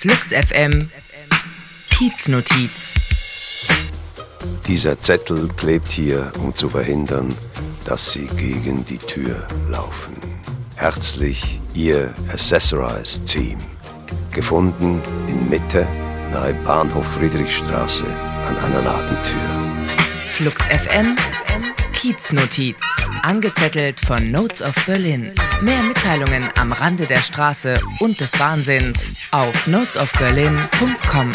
Flux FM Kieznotiz. Dieser Zettel klebt hier, um zu verhindern, dass Sie gegen die Tür laufen. Herzlich Ihr Accessorized Team. Gefunden in Mitte, nahe Bahnhof Friedrichstraße, an einer Ladentür. Flux FM Kieznotiz. Angezettelt von Notes of Berlin. Mehr Mitteilungen am Rande der Straße und des Wahnsinns auf notesofberlin.com.